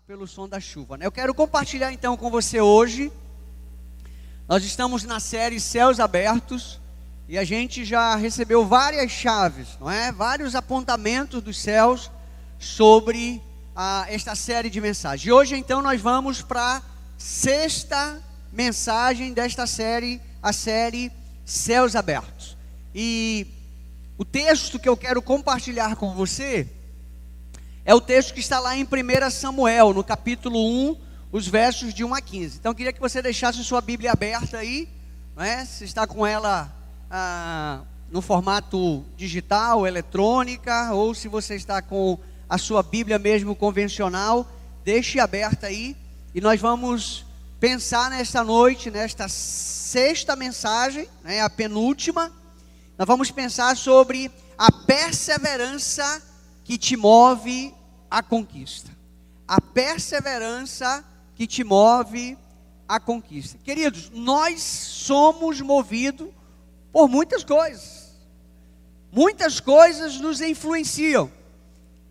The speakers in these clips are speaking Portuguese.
pelo som da chuva. Né? Eu quero compartilhar então com você hoje. Nós estamos na série Céus Abertos e a gente já recebeu várias chaves, não é? Vários apontamentos dos céus sobre ah, esta série de mensagens. E hoje então nós vamos para a sexta mensagem desta série, a série Céus Abertos. E o texto que eu quero compartilhar com você é o texto que está lá em 1 Samuel, no capítulo 1, os versos de 1 a 15. Então eu queria que você deixasse sua Bíblia aberta aí, né? se está com ela ah, no formato digital, eletrônica, ou se você está com a sua Bíblia mesmo convencional, deixe aberta aí e nós vamos pensar nesta noite, nesta sexta mensagem, né, a penúltima, nós vamos pensar sobre a perseverança que te move à conquista. A perseverança que te move à conquista. Queridos, nós somos movidos por muitas coisas. Muitas coisas nos influenciam.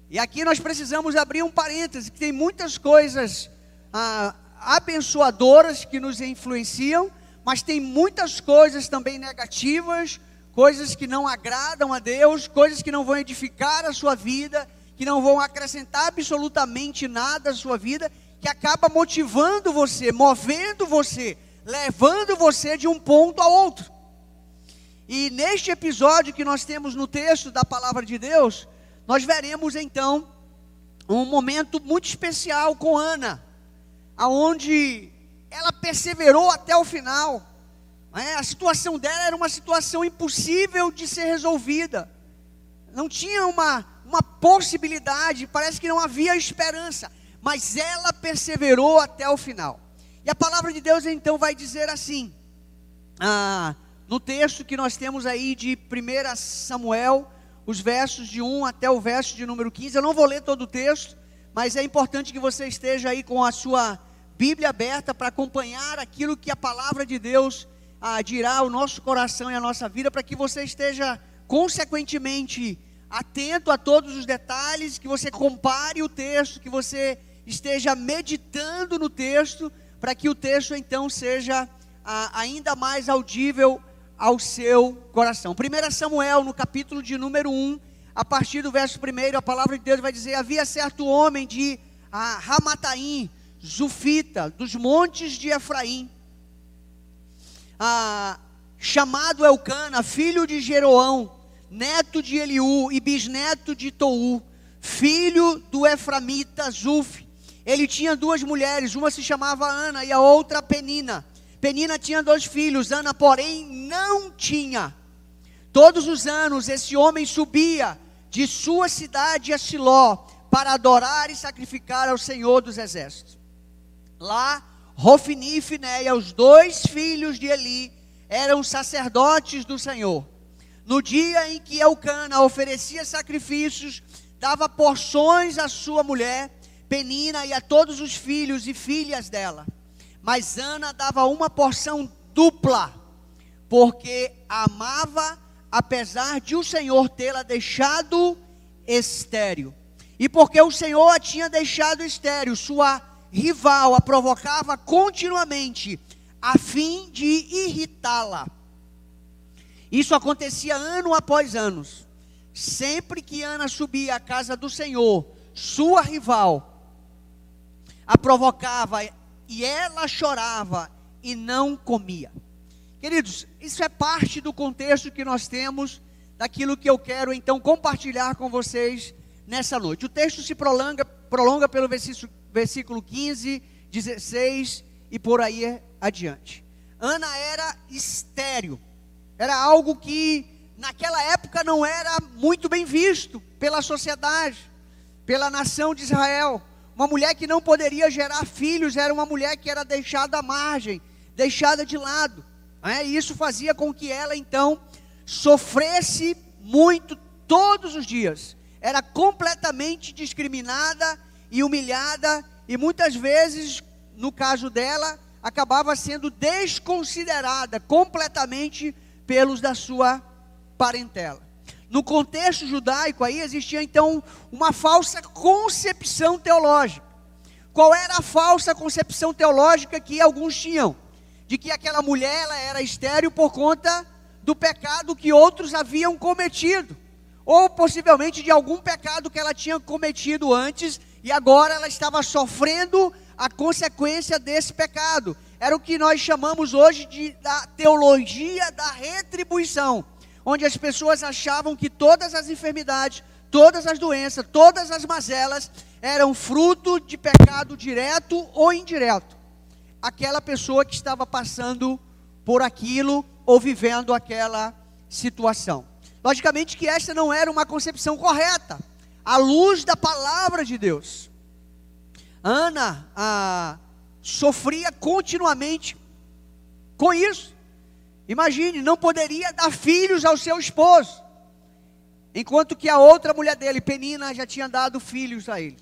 E aqui nós precisamos abrir um parêntese, que tem muitas coisas ah, abençoadoras que nos influenciam, mas tem muitas coisas também negativas, coisas que não agradam a Deus, coisas que não vão edificar a sua vida, que não vão acrescentar absolutamente nada à sua vida, que acaba motivando você, movendo você, levando você de um ponto a outro. E neste episódio que nós temos no texto da palavra de Deus, nós veremos então um momento muito especial com Ana, aonde ela perseverou até o final. É, a situação dela era uma situação impossível de ser resolvida. Não tinha uma, uma possibilidade, parece que não havia esperança. Mas ela perseverou até o final. E a palavra de Deus então vai dizer assim, ah, no texto que nós temos aí de 1 Samuel, os versos de 1 até o verso de número 15. Eu não vou ler todo o texto, mas é importante que você esteja aí com a sua Bíblia aberta para acompanhar aquilo que a palavra de Deus dirá o nosso coração e a nossa vida, para que você esteja consequentemente atento a todos os detalhes, que você compare o texto, que você esteja meditando no texto, para que o texto então seja a, ainda mais audível ao seu coração. 1 Samuel, no capítulo de número 1, a partir do verso 1, a palavra de Deus vai dizer: Havia certo homem de ah, Ramataim, Zufita, dos montes de Efraim, chamado Elcana, filho de Jeroão, neto de Eliú e bisneto de Tou, filho do Eframita Zuf. Ele tinha duas mulheres, uma se chamava Ana e a outra Penina. Penina tinha dois filhos, Ana, porém, não tinha. Todos os anos esse homem subia de sua cidade a Siló para adorar e sacrificar ao Senhor dos Exércitos. Lá Rofini e Finéia, os dois filhos de Eli, eram sacerdotes do Senhor. No dia em que Elcana oferecia sacrifícios, dava porções à sua mulher, Penina, e a todos os filhos e filhas dela. Mas Ana dava uma porção dupla, porque amava, apesar de o Senhor tê-la deixado estéreo. E porque o Senhor a tinha deixado estéreo, sua rival a provocava continuamente, a fim de irritá-la. Isso acontecia ano após ano. Sempre que Ana subia à casa do Senhor, sua rival a provocava e ela chorava e não comia. Queridos, isso é parte do contexto que nós temos daquilo que eu quero então compartilhar com vocês nessa noite. O texto se prolonga, prolonga pelo versículo versículo 15, 16 e por aí adiante. Ana era estéreo, era algo que naquela época não era muito bem visto pela sociedade, pela nação de Israel. Uma mulher que não poderia gerar filhos era uma mulher que era deixada à margem, deixada de lado. É, e isso fazia com que ela então sofresse muito todos os dias. Era completamente discriminada e humilhada, e muitas vezes, no caso dela, acabava sendo desconsiderada completamente pelos da sua parentela. No contexto judaico aí existia então uma falsa concepção teológica. qual era a falsa concepção teológica que alguns tinham? De que aquela mulher ela era estéril por conta do pecado que outros haviam cometido, ou possivelmente de algum pecado que ela tinha cometido antes e agora ela estava sofrendo a consequência desse pecado. Era o que nós chamamos hoje de da teologia da retribuição, onde as pessoas achavam que todas as enfermidades, todas as doenças, todas as mazelas eram fruto de pecado direto ou indireto. Aquela pessoa que estava passando por aquilo ou vivendo aquela situação. Logicamente que esta não era uma concepção correta, à luz da palavra de Deus. Ana ah, sofria continuamente com isso. Imagine, não poderia dar filhos ao seu esposo, enquanto que a outra mulher dele, Penina, já tinha dado filhos a ele.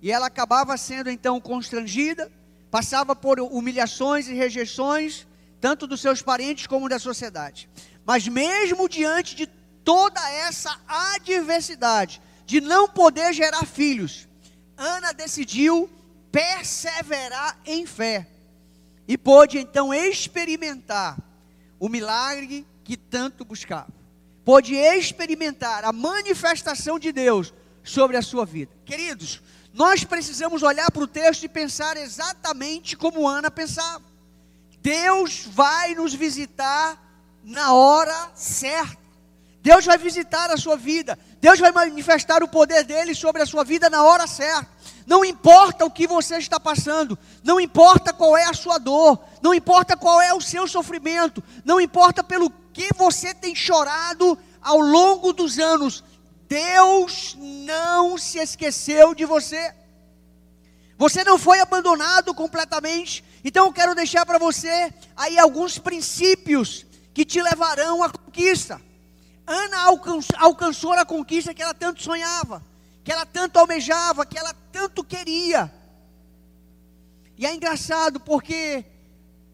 E ela acabava sendo então constrangida, passava por humilhações e rejeições, tanto dos seus parentes como da sociedade. Mas mesmo diante de toda essa adversidade, de não poder gerar filhos, Ana decidiu perseverar em fé e pôde então experimentar o milagre que tanto buscava. Pôde experimentar a manifestação de Deus sobre a sua vida. Queridos, nós precisamos olhar para o texto e pensar exatamente como Ana pensava. Deus vai nos visitar na hora certa. Deus vai visitar a sua vida. Deus vai manifestar o poder dele sobre a sua vida na hora certa. Não importa o que você está passando, não importa qual é a sua dor, não importa qual é o seu sofrimento, não importa pelo que você tem chorado ao longo dos anos, Deus não se esqueceu de você. Você não foi abandonado completamente. Então eu quero deixar para você aí alguns princípios que te levarão à conquista. Ana alcançou a conquista que ela tanto sonhava, que ela tanto almejava, que ela tanto queria. E é engraçado porque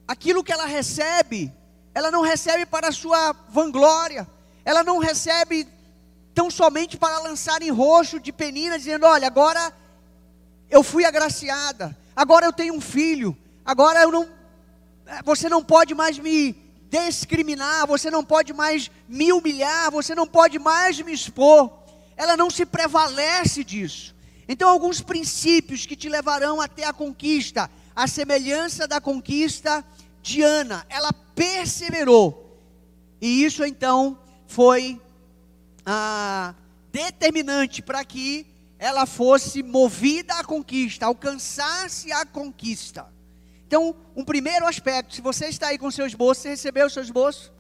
aquilo que ela recebe, ela não recebe para a sua vanglória, ela não recebe tão somente para lançar em roxo de penina, dizendo: Olha, agora eu fui agraciada, agora eu tenho um filho, agora eu não, você não pode mais me discriminar, você não pode mais me humilhar, você não pode mais me expor. Ela não se prevalece disso. Então, alguns princípios que te levarão até a conquista, a semelhança da conquista de Ana, ela perseverou. E isso então foi ah, determinante para que ela fosse movida à conquista, alcançasse a conquista. Então, um primeiro aspecto, se você está aí com seu esboço, você recebeu o seu esboço?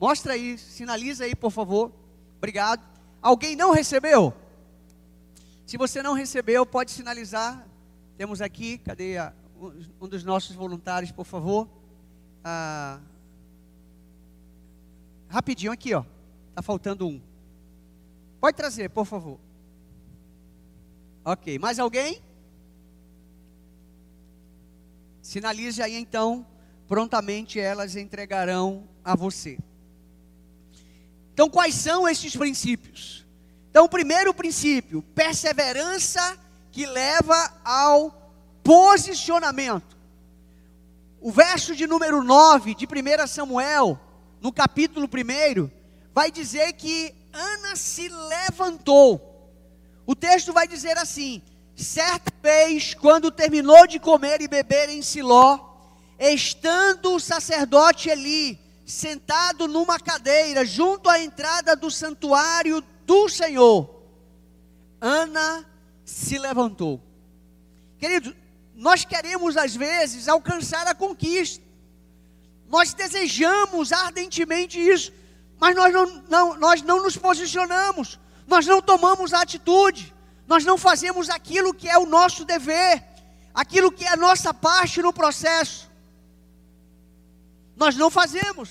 Mostra aí, sinaliza aí, por favor. Obrigado. Alguém não recebeu? Se você não recebeu, pode sinalizar. Temos aqui, cadê a, um dos nossos voluntários, por favor? Ah, rapidinho aqui, ó. Tá faltando um. Pode trazer, por favor. Ok, mais alguém? Sinalize aí então, prontamente elas entregarão a você. Então, quais são estes princípios? Então, o primeiro princípio, perseverança que leva ao posicionamento. O verso de número 9 de 1 Samuel, no capítulo 1, vai dizer que Ana se levantou o texto vai dizer assim: certa vez, quando terminou de comer e beber em Siló, estando o sacerdote Eli sentado numa cadeira junto à entrada do santuário do Senhor, Ana se levantou. Querido, nós queremos às vezes alcançar a conquista, nós desejamos ardentemente isso, mas nós não, não, nós não nos posicionamos, nós não tomamos a atitude, nós não fazemos aquilo que é o nosso dever, aquilo que é a nossa parte no processo. Nós não fazemos.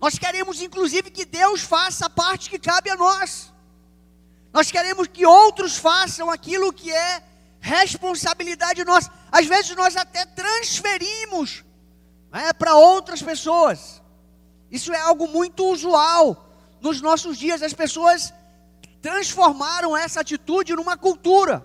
Nós queremos, inclusive, que Deus faça a parte que cabe a nós. Nós queremos que outros façam aquilo que é responsabilidade nossa. Às vezes nós até transferimos né, para outras pessoas. Isso é algo muito usual nos nossos dias. As pessoas transformaram essa atitude numa cultura.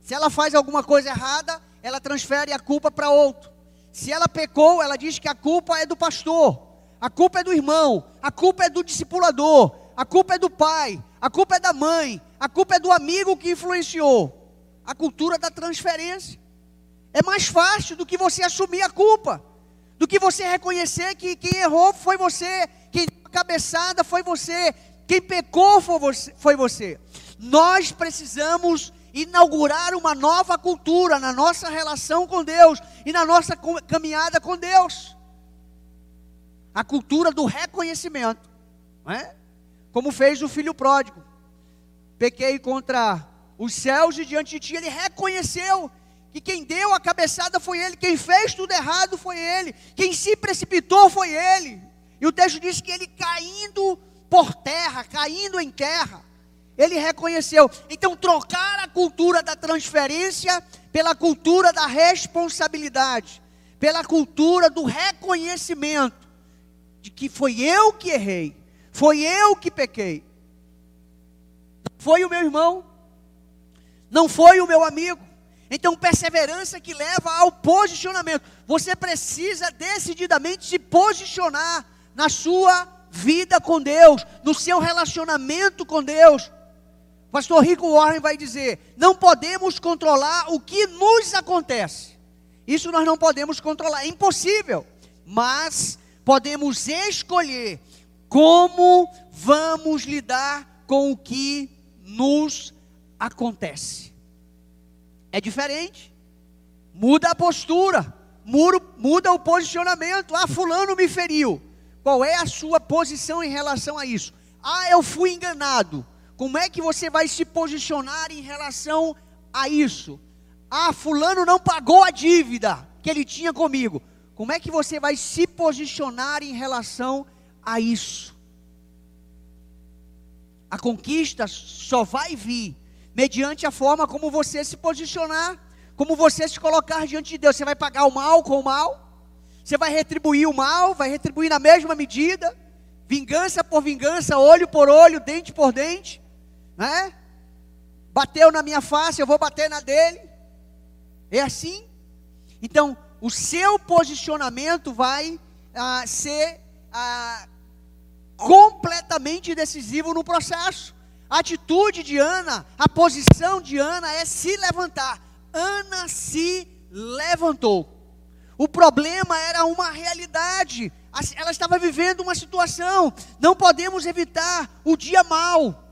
Se ela faz alguma coisa errada, ela transfere a culpa para outro. Se ela pecou, ela diz que a culpa é do pastor, a culpa é do irmão, a culpa é do discipulador, a culpa é do pai, a culpa é da mãe, a culpa é do amigo que influenciou. A cultura da transferência. É mais fácil do que você assumir a culpa, do que você reconhecer que quem errou foi você, quem deu a cabeçada foi você, quem pecou foi você. Nós precisamos inaugurar uma nova cultura na nossa relação com Deus e na nossa caminhada com Deus. A cultura do reconhecimento, é? como fez o filho pródigo. Pequei contra os céus e diante de ti ele reconheceu que quem deu a cabeçada foi ele, quem fez tudo errado foi ele, quem se precipitou foi ele. E o texto diz que ele caindo por terra, caindo em terra, ele reconheceu. Então, trocar a cultura da transferência pela cultura da responsabilidade, pela cultura do reconhecimento de que foi eu que errei, foi eu que pequei, foi o meu irmão, não foi o meu amigo. Então, perseverança que leva ao posicionamento. Você precisa decididamente se posicionar na sua vida com Deus, no seu relacionamento com Deus. Pastor Rico Warren vai dizer: não podemos controlar o que nos acontece. Isso nós não podemos controlar, é impossível. Mas podemos escolher como vamos lidar com o que nos acontece. É diferente. Muda a postura, muda o posicionamento. Ah, fulano me feriu. Qual é a sua posição em relação a isso? Ah, eu fui enganado. Como é que você vai se posicionar em relação a isso? Ah, fulano não pagou a dívida que ele tinha comigo. Como é que você vai se posicionar em relação a isso? A conquista só vai vir mediante a forma como você se posicionar, como você se colocar diante de Deus. Você vai pagar o mal com o mal? Você vai retribuir o mal, vai retribuir na mesma medida, vingança por vingança, olho por olho, dente por dente, né? Bateu na minha face, eu vou bater na dele. É assim? Então, o seu posicionamento vai ah, ser ah, completamente decisivo no processo. A atitude de Ana, a posição de Ana é se levantar. Ana se levantou. O problema era uma realidade. Ela estava vivendo uma situação. Não podemos evitar o dia mal.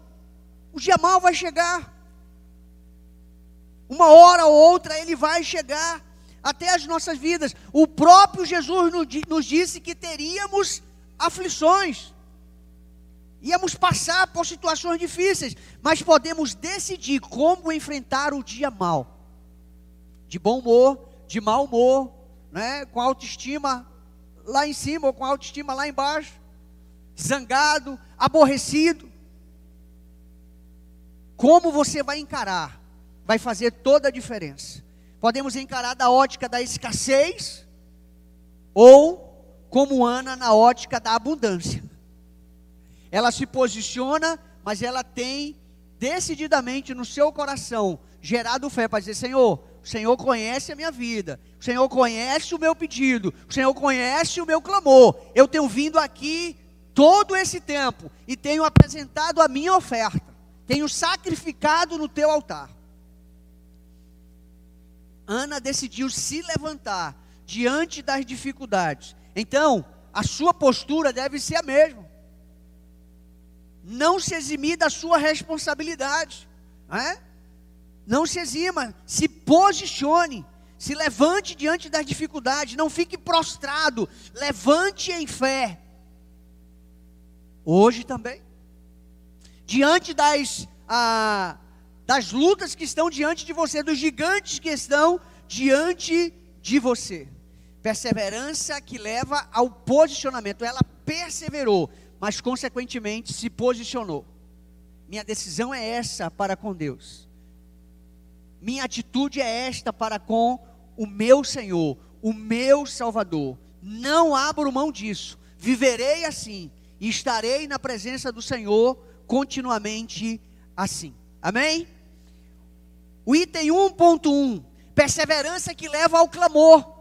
O dia mal vai chegar. Uma hora ou outra ele vai chegar até as nossas vidas. O próprio Jesus nos disse que teríamos aflições. Íamos passar por situações difíceis, mas podemos decidir como enfrentar o dia mal. De bom humor, de mau humor, né? com autoestima lá em cima ou com autoestima lá embaixo, zangado, aborrecido. Como você vai encarar, vai fazer toda a diferença. Podemos encarar da ótica da escassez, ou como Ana na ótica da abundância. Ela se posiciona, mas ela tem decididamente no seu coração gerado fé para dizer: Senhor, Senhor conhece a minha vida, o Senhor conhece o meu pedido, o Senhor conhece o meu clamor. Eu tenho vindo aqui todo esse tempo e tenho apresentado a minha oferta, tenho sacrificado no teu altar. Ana decidiu se levantar diante das dificuldades. Então, a sua postura deve ser a mesma. Não se eximir da sua responsabilidade. Não é? Não se exima, se posicione, se levante diante das dificuldades, não fique prostrado, levante em fé. Hoje também, diante das, ah, das lutas que estão diante de você, dos gigantes que estão diante de você. Perseverança que leva ao posicionamento. Ela perseverou, mas consequentemente se posicionou. Minha decisão é essa para com Deus. Minha atitude é esta para com o meu Senhor, o meu Salvador. Não abro mão disso. Viverei assim e estarei na presença do Senhor continuamente assim. Amém? O item 1.1, perseverança que leva ao clamor.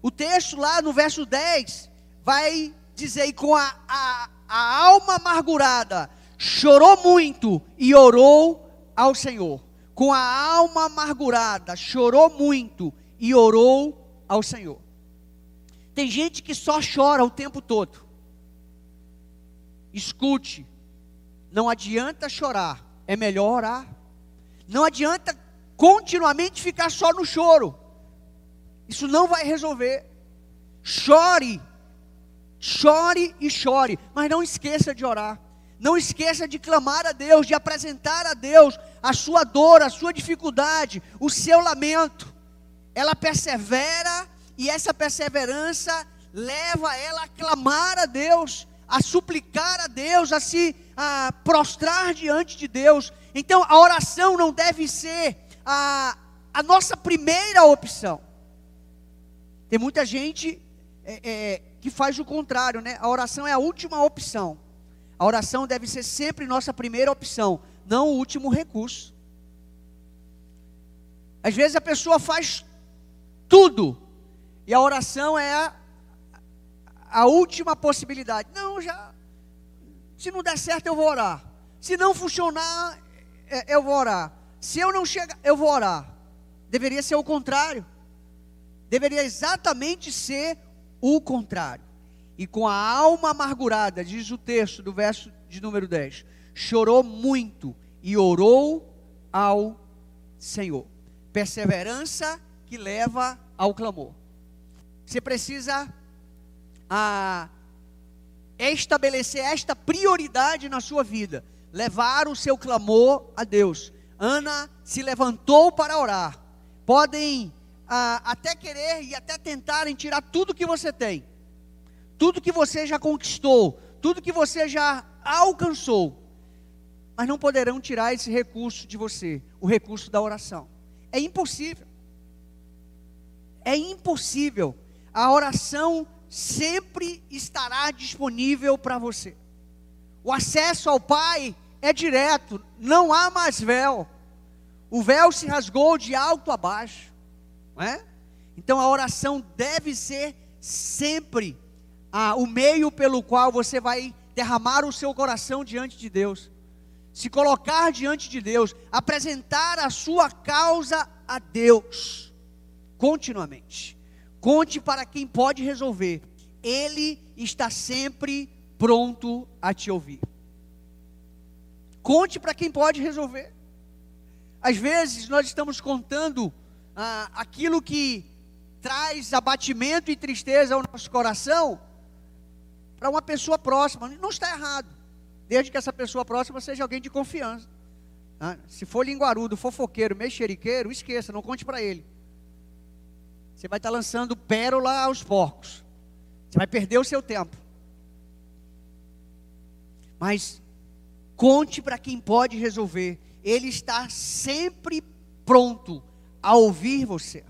O texto lá no verso 10 vai dizer: e com a, a, a alma amargurada, chorou muito e orou ao Senhor. Com a alma amargurada, chorou muito e orou ao Senhor. Tem gente que só chora o tempo todo. Escute, não adianta chorar, é melhor orar. Não adianta continuamente ficar só no choro. Isso não vai resolver. Chore, chore e chore, mas não esqueça de orar. Não esqueça de clamar a Deus, de apresentar a Deus a sua dor, a sua dificuldade, o seu lamento. Ela persevera e essa perseverança leva ela a clamar a Deus, a suplicar a Deus, a se a prostrar diante de Deus. Então a oração não deve ser a, a nossa primeira opção. Tem muita gente é, é, que faz o contrário, né? A oração é a última opção. A oração deve ser sempre nossa primeira opção, não o último recurso. Às vezes a pessoa faz tudo e a oração é a, a última possibilidade. Não, já. Se não der certo, eu vou orar. Se não funcionar, é, eu vou orar. Se eu não chegar, eu vou orar. Deveria ser o contrário. Deveria exatamente ser o contrário. E com a alma amargurada, diz o texto do verso de número 10, chorou muito e orou ao Senhor. Perseverança que leva ao clamor. Você precisa a estabelecer esta prioridade na sua vida, levar o seu clamor a Deus. Ana se levantou para orar. Podem ah, até querer e até tentarem tirar tudo que você tem, tudo que você já conquistou, tudo que você já alcançou, mas não poderão tirar esse recurso de você, o recurso da oração. É impossível. É impossível. A oração sempre estará disponível para você. O acesso ao Pai é direto, não há mais véu. O véu se rasgou de alto a baixo, não é? Então a oração deve ser sempre ah, o meio pelo qual você vai derramar o seu coração diante de Deus, se colocar diante de Deus, apresentar a sua causa a Deus continuamente. Conte para quem pode resolver. Ele está sempre pronto a te ouvir. Conte para quem pode resolver. Às vezes nós estamos contando ah, aquilo que traz abatimento e tristeza ao nosso coração para uma pessoa próxima. Não está errado, desde que essa pessoa próxima seja alguém de confiança. Ah, se for linguarudo, fofoqueiro, mexeriqueiro, esqueça, não conte para ele. Você vai estar lançando pérola aos porcos. Você vai perder o seu tempo. Mas conte para quem pode resolver. Ele está sempre pronto a ouvir você.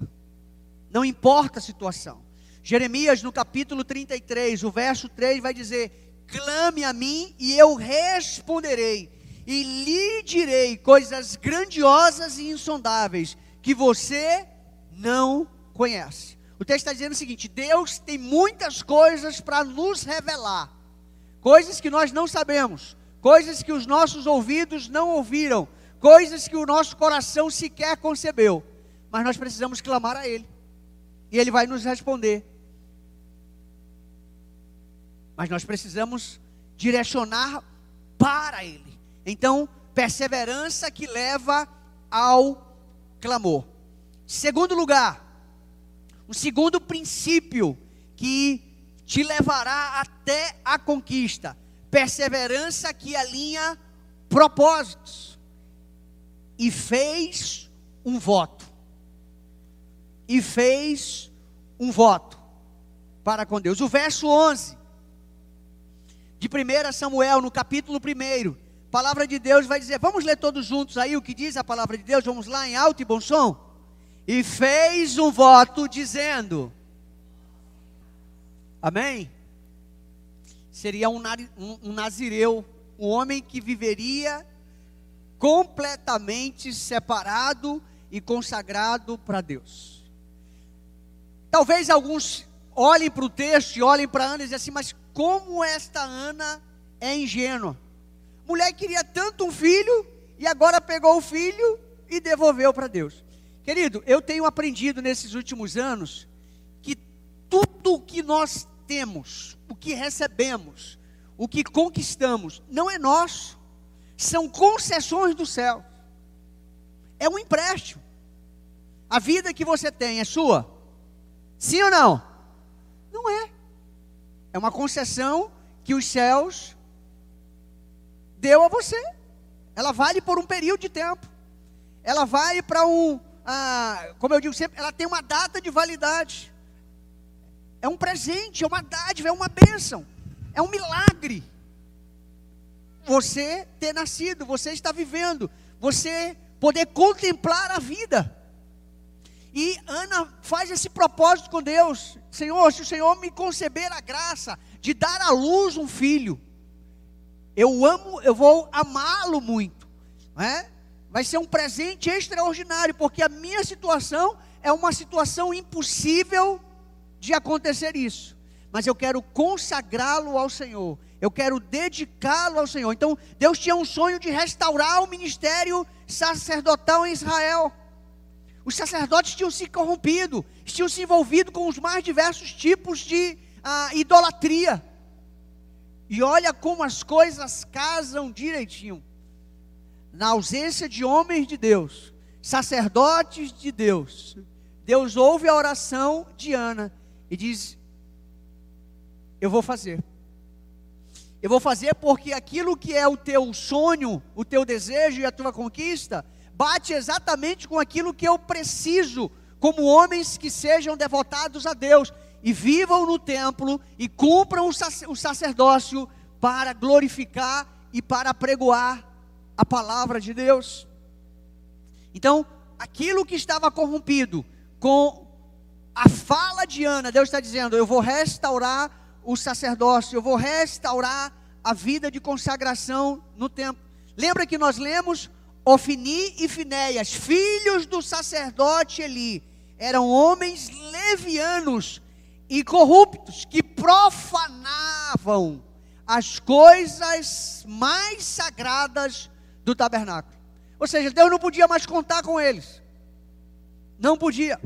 Não importa a situação. Jeremias, no capítulo 33, o verso 3 vai dizer: Clame a mim e eu responderei, e lhe direi coisas grandiosas e insondáveis que você não conhece. O texto está dizendo o seguinte: Deus tem muitas coisas para nos revelar, coisas que nós não sabemos, coisas que os nossos ouvidos não ouviram, coisas que o nosso coração sequer concebeu, mas nós precisamos clamar a Ele, e Ele vai nos responder. Mas nós precisamos direcionar para Ele. Então, perseverança que leva ao clamor. Segundo lugar, o segundo princípio que te levará até a conquista, perseverança que alinha propósitos. E fez um voto. E fez um voto para com Deus. O verso 11 de 1 Samuel, no capítulo 1, a palavra de Deus vai dizer, vamos ler todos juntos aí o que diz a palavra de Deus, vamos lá em alto e bom som e fez um voto dizendo: Amém? Seria um, um, um nazireu, um homem que viveria completamente separado e consagrado para Deus. Talvez alguns olhem para o texto e olhem para Ana e dizem assim, mas como esta Ana é ingênua? Mulher queria tanto um filho e agora pegou o filho e devolveu para Deus. Querido, eu tenho aprendido nesses últimos anos que tudo o que nós temos, o que recebemos, o que conquistamos, não é nosso, são concessões do céu, é um empréstimo. A vida que você tem é sua? Sim ou não? Não é. É uma concessão que os céus deu a você. Ela vale por um período de tempo. Ela vale para um, ah, como eu digo sempre, ela tem uma data de validade. É um presente, é uma dádiva, é uma bênção, é um milagre. Você ter nascido, você está vivendo, você poder contemplar a vida. E Ana faz esse propósito com Deus: Senhor, se o Senhor me conceber a graça de dar à luz um filho, eu amo, eu vou amá-lo muito, não é? Vai ser um presente extraordinário, porque a minha situação é uma situação impossível de acontecer isso. Mas eu quero consagrá-lo ao Senhor. Eu quero dedicá-lo ao Senhor. Então, Deus tinha um sonho de restaurar o ministério sacerdotal em Israel. Os sacerdotes tinham se corrompido, tinham se envolvido com os mais diversos tipos de ah, idolatria. E olha como as coisas casam direitinho. Na ausência de homens de Deus, sacerdotes de Deus, Deus ouve a oração de Ana e diz: Eu vou fazer. Eu vou fazer porque aquilo que é o teu sonho, o teu desejo e a tua conquista, bate exatamente com aquilo que eu preciso, como homens que sejam devotados a Deus e vivam no templo e cumpram o sacerdócio para glorificar e para pregoar a palavra de Deus. Então, aquilo que estava corrompido com a fala de Ana, Deus está dizendo: Eu vou restaurar o sacerdócio, eu vou restaurar a vida de consagração no templo. Lembra que nós lemos Ofni e Finéias, filhos do sacerdote Eli, eram homens levianos e corruptos que profanavam as coisas mais sagradas do tabernáculo. Ou seja, Deus não podia mais contar com eles. Não podia.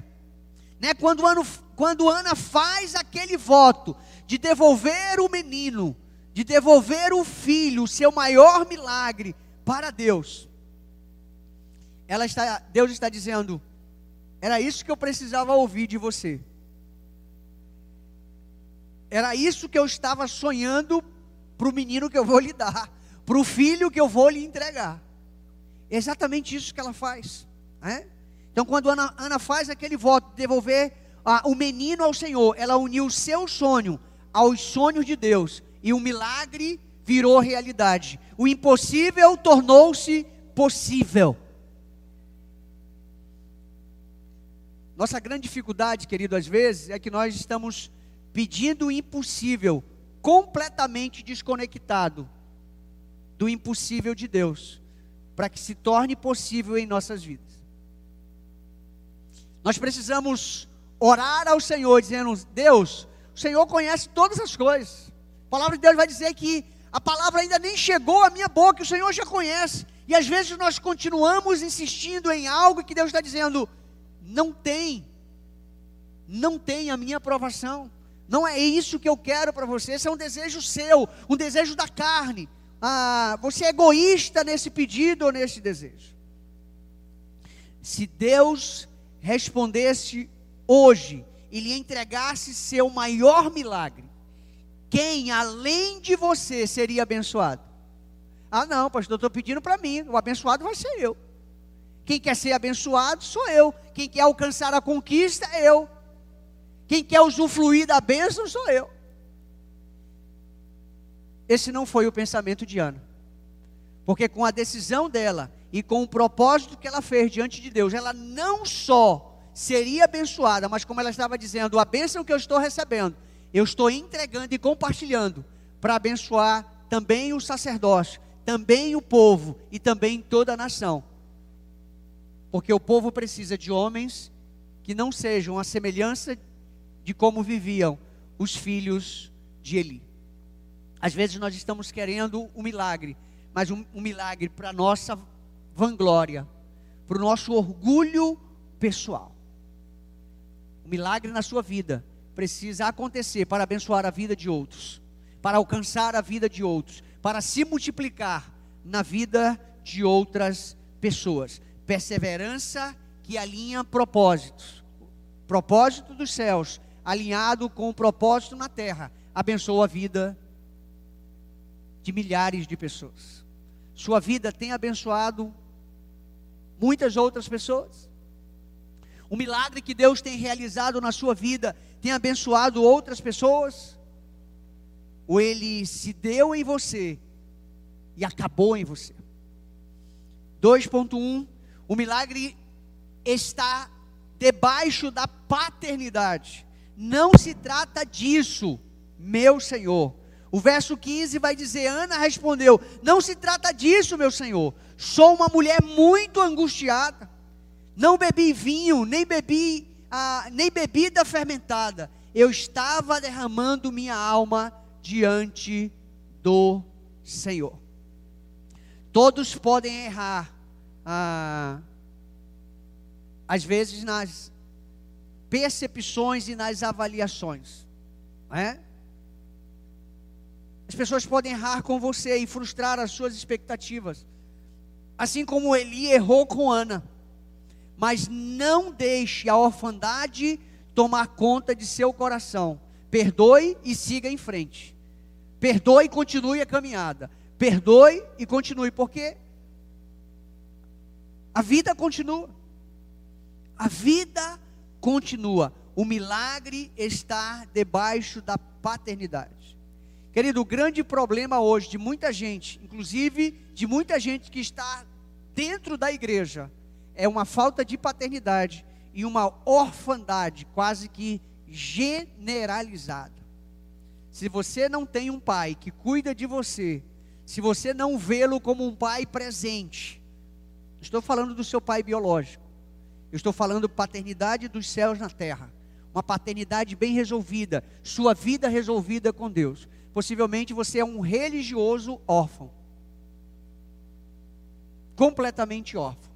Né? Quando, Ana, quando Ana faz aquele voto de devolver o menino, de devolver o filho, o seu maior milagre para Deus, ela está, Deus está dizendo: era isso que eu precisava ouvir de você. Era isso que eu estava sonhando para o menino que eu vou lhe dar, para o filho que eu vou lhe entregar. É exatamente isso que ela faz. Né? Então, quando Ana, Ana faz aquele voto de devolver ah, o menino ao Senhor, ela uniu o seu sonho aos sonhos de Deus, e o milagre virou realidade. O impossível tornou-se possível. Nossa grande dificuldade, querido, às vezes, é que nós estamos pedindo o impossível, completamente desconectado do impossível de Deus, para que se torne possível em nossas vidas. Nós precisamos orar ao Senhor, dizendo: Deus, o Senhor conhece todas as coisas. A palavra de Deus vai dizer que a palavra ainda nem chegou à minha boca, o Senhor já conhece. E às vezes nós continuamos insistindo em algo que Deus está dizendo: não tem, não tem a minha aprovação. Não é isso que eu quero para você. Esse é um desejo seu, um desejo da carne. Ah, você é egoísta nesse pedido ou nesse desejo. Se Deus respondesse hoje e lhe entregasse seu maior milagre, quem além de você seria abençoado? Ah, não, pastor, estou pedindo para mim, o abençoado vai ser eu. Quem quer ser abençoado sou eu. Quem quer alcançar a conquista, é eu. Quem quer usufruir da bênção sou eu. Esse não foi o pensamento de Ana. Porque com a decisão dela e com o propósito que ela fez diante de Deus, ela não só seria abençoada, mas como ela estava dizendo, a bênção que eu estou recebendo, eu estou entregando e compartilhando para abençoar também o sacerdócio, também o povo e também toda a nação. Porque o povo precisa de homens que não sejam a semelhança de como viviam os filhos de Eli. Às vezes nós estamos querendo um milagre, mas um, um milagre para nossa vanglória, para o nosso orgulho pessoal. O milagre na sua vida precisa acontecer para abençoar a vida de outros, para alcançar a vida de outros, para se multiplicar na vida de outras pessoas. Perseverança que alinha propósitos. Propósito dos céus, alinhado com o propósito na terra, abençoa a vida de milhares de pessoas. Sua vida tem abençoado muitas outras pessoas. O milagre que Deus tem realizado na sua vida tem abençoado outras pessoas? Ou ele se deu em você e acabou em você? 2.1 O milagre está debaixo da paternidade. Não se trata disso, meu Senhor. O verso 15 vai dizer: Ana respondeu: Não se trata disso, meu Senhor. Sou uma mulher muito angustiada. Não bebi vinho, nem bebi, ah, nem bebida fermentada. Eu estava derramando minha alma diante do Senhor. Todos podem errar, ah, às vezes nas percepções e nas avaliações, é? As pessoas podem errar com você e frustrar as suas expectativas. Assim como Eli errou com Ana. Mas não deixe a orfandade tomar conta de seu coração. Perdoe e siga em frente. Perdoe e continue a caminhada. Perdoe e continue, porque a vida continua. A vida continua. O milagre está debaixo da paternidade. Querido, o grande problema hoje de muita gente, inclusive de muita gente que está dentro da igreja, é uma falta de paternidade e uma orfandade quase que generalizada. Se você não tem um pai que cuida de você, se você não vê-lo como um pai presente, estou falando do seu pai biológico, eu estou falando paternidade dos céus na terra, uma paternidade bem resolvida, sua vida resolvida com Deus possivelmente você é um religioso órfão. Completamente órfão.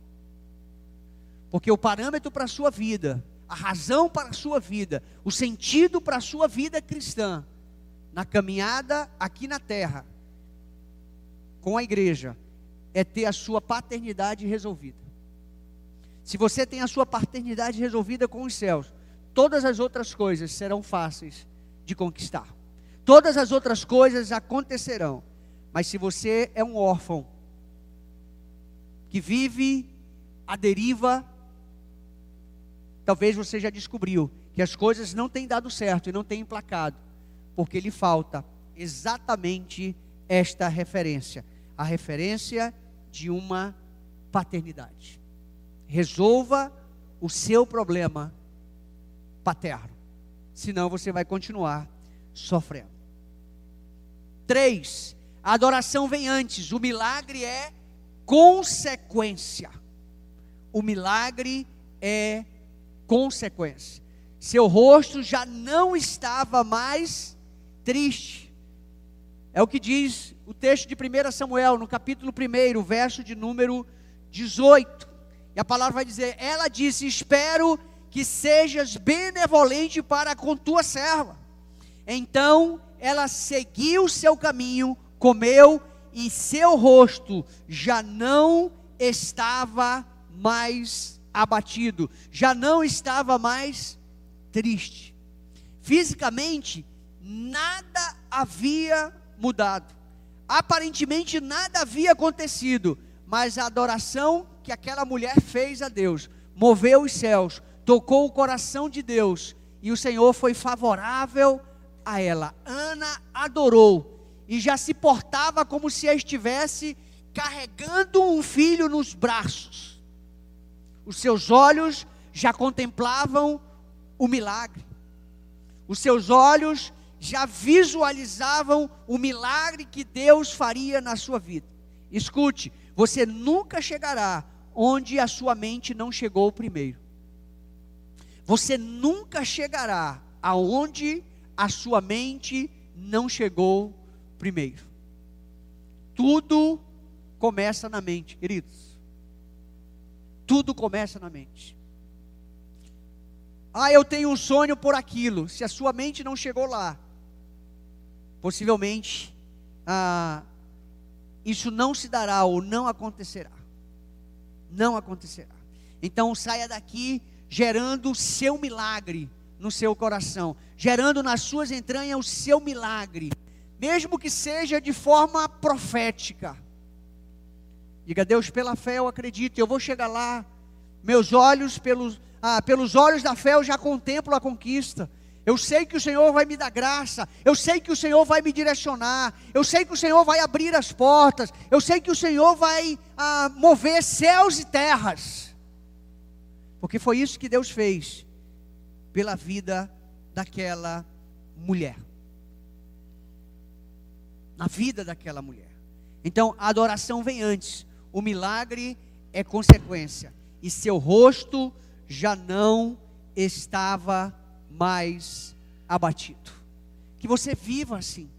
Porque o parâmetro para a sua vida, a razão para a sua vida, o sentido para a sua vida cristã, na caminhada aqui na terra, com a igreja, é ter a sua paternidade resolvida. Se você tem a sua paternidade resolvida com os céus, todas as outras coisas serão fáceis de conquistar todas as outras coisas acontecerão. Mas se você é um órfão, que vive à deriva, talvez você já descobriu que as coisas não têm dado certo e não têm emplacado, porque lhe falta exatamente esta referência a referência de uma paternidade. Resolva o seu problema paterno, senão você vai continuar sofrendo. Três, a adoração vem antes, o milagre é consequência. O milagre é consequência. Seu rosto já não estava mais triste. É o que diz o texto de 1 Samuel, no capítulo 1, verso de número 18. E a palavra vai dizer: Ela disse: Espero que sejas benevolente para com tua serva. Então ela seguiu seu caminho, comeu e seu rosto já não estava mais abatido, já não estava mais triste. Fisicamente, nada havia mudado. Aparentemente nada havia acontecido, mas a adoração que aquela mulher fez a Deus moveu os céus, tocou o coração de Deus, e o Senhor foi favorável a ela. Ana adorou e já se portava como se estivesse carregando um filho nos braços. Os seus olhos já contemplavam o milagre. Os seus olhos já visualizavam o milagre que Deus faria na sua vida. Escute, você nunca chegará onde a sua mente não chegou primeiro. Você nunca chegará aonde a sua mente não chegou primeiro. Tudo começa na mente, queridos. Tudo começa na mente. Ah, eu tenho um sonho por aquilo. Se a sua mente não chegou lá, possivelmente ah, isso não se dará ou não acontecerá. Não acontecerá. Então saia daqui gerando o seu milagre no seu coração, gerando nas suas entranhas o seu milagre, mesmo que seja de forma profética. Diga, Deus, pela fé eu acredito, eu vou chegar lá. Meus olhos, pelos, ah, pelos olhos da fé, eu já contemplo a conquista. Eu sei que o Senhor vai me dar graça, eu sei que o Senhor vai me direcionar, eu sei que o Senhor vai abrir as portas, eu sei que o Senhor vai ah, mover céus e terras, porque foi isso que Deus fez pela vida daquela mulher, na vida daquela mulher. Então a adoração vem antes, o milagre é consequência, e seu rosto já não estava mais abatido. Que você viva assim.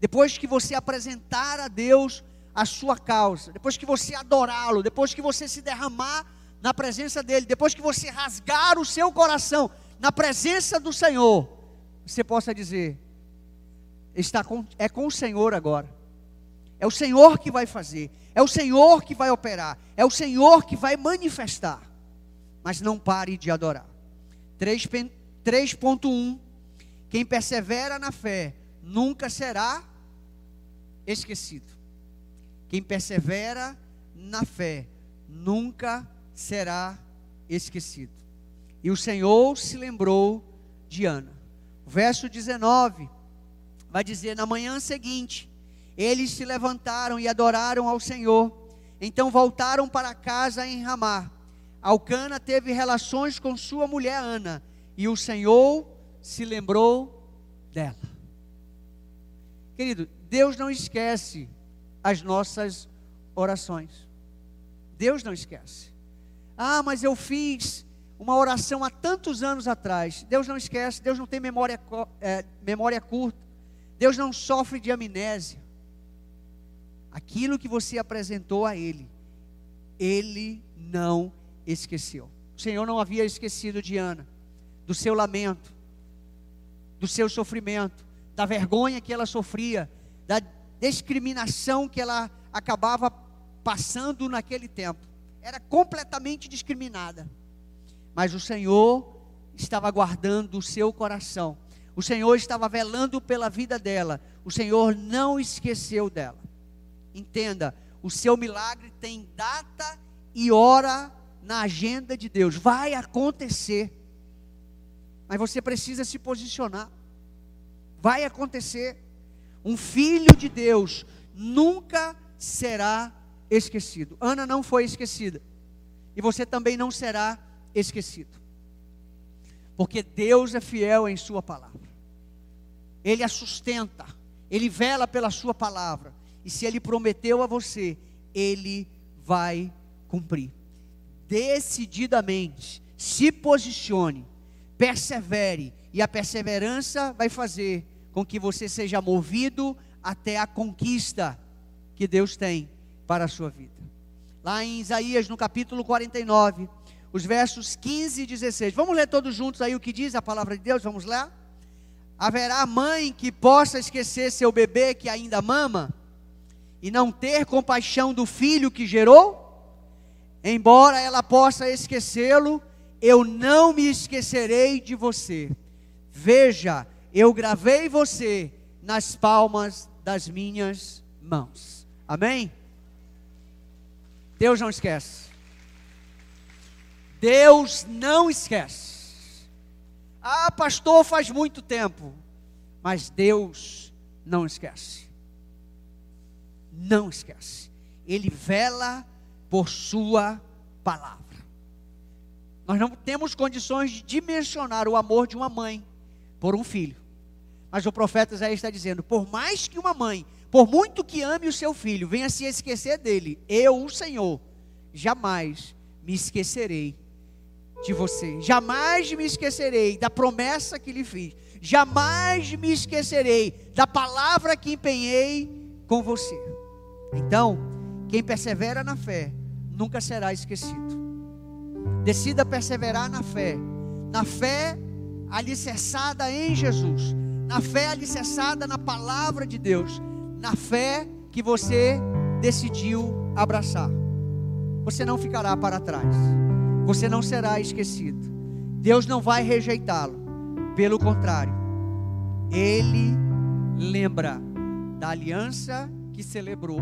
Depois que você apresentar a Deus a sua causa, depois que você adorá-lo, depois que você se derramar na presença dele, depois que você rasgar o seu coração na presença do Senhor, você possa dizer: está com, é com o Senhor agora. É o Senhor que vai fazer, é o Senhor que vai operar, é o Senhor que vai manifestar. Mas não pare de adorar. 3.1 Quem persevera na fé nunca será esquecido. Quem persevera na fé nunca será esquecido. E o Senhor se lembrou de Ana. Verso 19 vai dizer: Na manhã seguinte, eles se levantaram e adoraram ao Senhor. Então voltaram para casa em Ramá. Alcana teve relações com sua mulher Ana, e o Senhor se lembrou dela. Querido, Deus não esquece as nossas orações. Deus não esquece. Ah, mas eu fiz uma oração há tantos anos atrás. Deus não esquece, Deus não tem memória, é, memória curta. Deus não sofre de amnésia. Aquilo que você apresentou a Ele, Ele não esqueceu. O Senhor não havia esquecido de Ana, do seu lamento, do seu sofrimento, da vergonha que ela sofria, da discriminação que ela acabava passando naquele tempo. Era completamente discriminada. Mas o Senhor estava guardando o seu coração. O Senhor estava velando pela vida dela. O Senhor não esqueceu dela. Entenda, o seu milagre tem data e hora na agenda de Deus. Vai acontecer. Mas você precisa se posicionar. Vai acontecer. Um filho de Deus nunca será esquecido. Ana não foi esquecida. E você também não será esquecido. Porque Deus é fiel em Sua palavra. Ele a sustenta. Ele vela pela Sua palavra. E se Ele prometeu a você, Ele vai cumprir decididamente, se posicione, persevere, e a perseverança vai fazer com que você seja movido até a conquista que Deus tem para a sua vida. Lá em Isaías, no capítulo 49, os versos 15 e 16. Vamos ler todos juntos aí o que diz a palavra de Deus? Vamos lá? Haverá mãe que possa esquecer seu bebê que ainda mama e não ter compaixão do filho que gerou? Embora ela possa esquecê-lo, eu não me esquecerei de você. Veja, eu gravei você nas palmas das minhas mãos. Amém? Deus não esquece. Deus não esquece. Ah, pastor, faz muito tempo. Mas Deus não esquece. Não esquece. Ele vela por Sua palavra. Nós não temos condições de dimensionar o amor de uma mãe por um filho. Mas o profeta Isaías está dizendo: por mais que uma mãe, por muito que ame o seu filho, venha se esquecer dele, eu, o Senhor, jamais me esquecerei de você. Jamais me esquecerei da promessa que lhe fiz. Jamais me esquecerei da palavra que empenhei com você. Então, quem persevera na fé nunca será esquecido. Decida perseverar na fé, na fé alicerçada em Jesus, na fé alicerçada na palavra de Deus, na fé que você decidiu abraçar. Você não ficará para trás, você não será esquecido. Deus não vai rejeitá-lo, pelo contrário, Ele lembra da aliança que celebrou